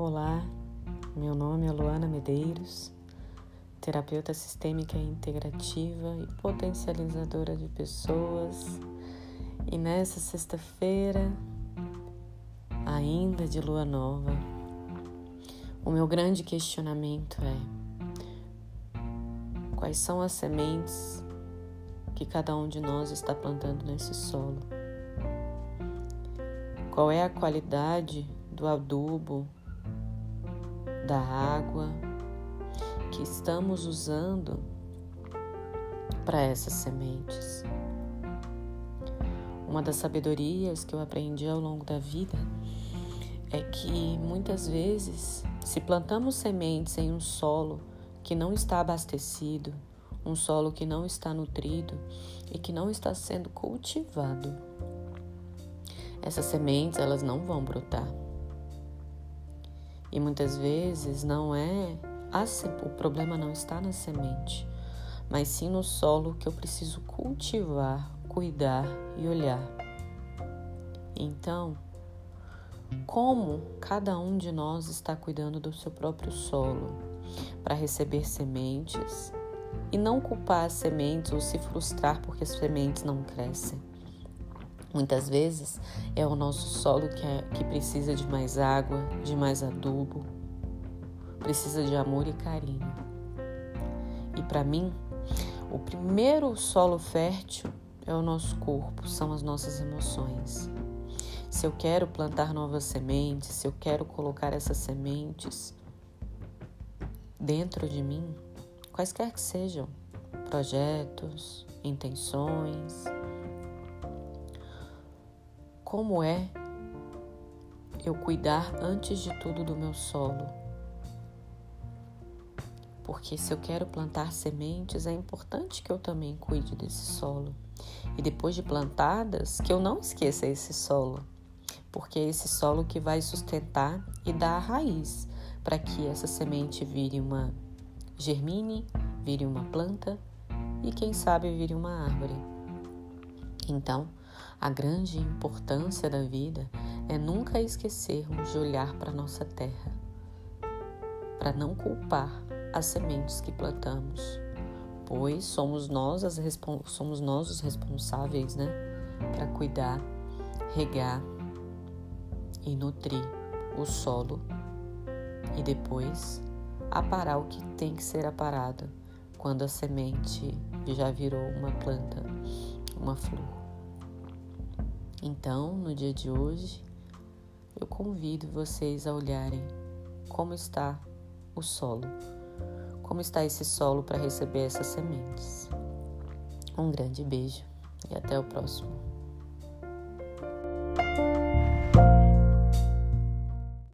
Olá, meu nome é Luana Medeiros, terapeuta sistêmica integrativa e potencializadora de pessoas. E nessa sexta-feira, ainda de lua nova, o meu grande questionamento é: quais são as sementes que cada um de nós está plantando nesse solo? Qual é a qualidade do adubo, da água que estamos usando para essas sementes. Uma das sabedorias que eu aprendi ao longo da vida é que muitas vezes, se plantamos sementes em um solo que não está abastecido, um solo que não está nutrido e que não está sendo cultivado, essas sementes elas não vão brotar. E muitas vezes não é a, o problema não está na semente, mas sim no solo que eu preciso cultivar, cuidar e olhar. Então, como cada um de nós está cuidando do seu próprio solo para receber sementes e não culpar as sementes ou se frustrar porque as sementes não crescem. Muitas vezes é o nosso solo que, é, que precisa de mais água, de mais adubo, precisa de amor e carinho. E para mim, o primeiro solo fértil é o nosso corpo, são as nossas emoções. Se eu quero plantar novas sementes, se eu quero colocar essas sementes dentro de mim, quaisquer que sejam, projetos, intenções, como é eu cuidar antes de tudo do meu solo? Porque se eu quero plantar sementes, é importante que eu também cuide desse solo. E depois de plantadas, que eu não esqueça esse solo, porque é esse solo que vai sustentar e dar a raiz para que essa semente vire uma germine, vire uma planta e quem sabe vire uma árvore. Então, a grande importância da vida é nunca esquecermos de olhar para nossa terra, para não culpar as sementes que plantamos, pois somos nós, as somos nós os responsáveis, né, para cuidar, regar e nutrir o solo e depois aparar o que tem que ser aparado quando a semente já virou uma planta, uma flor. Então, no dia de hoje, eu convido vocês a olharem como está o solo, como está esse solo para receber essas sementes. Um grande beijo e até o próximo.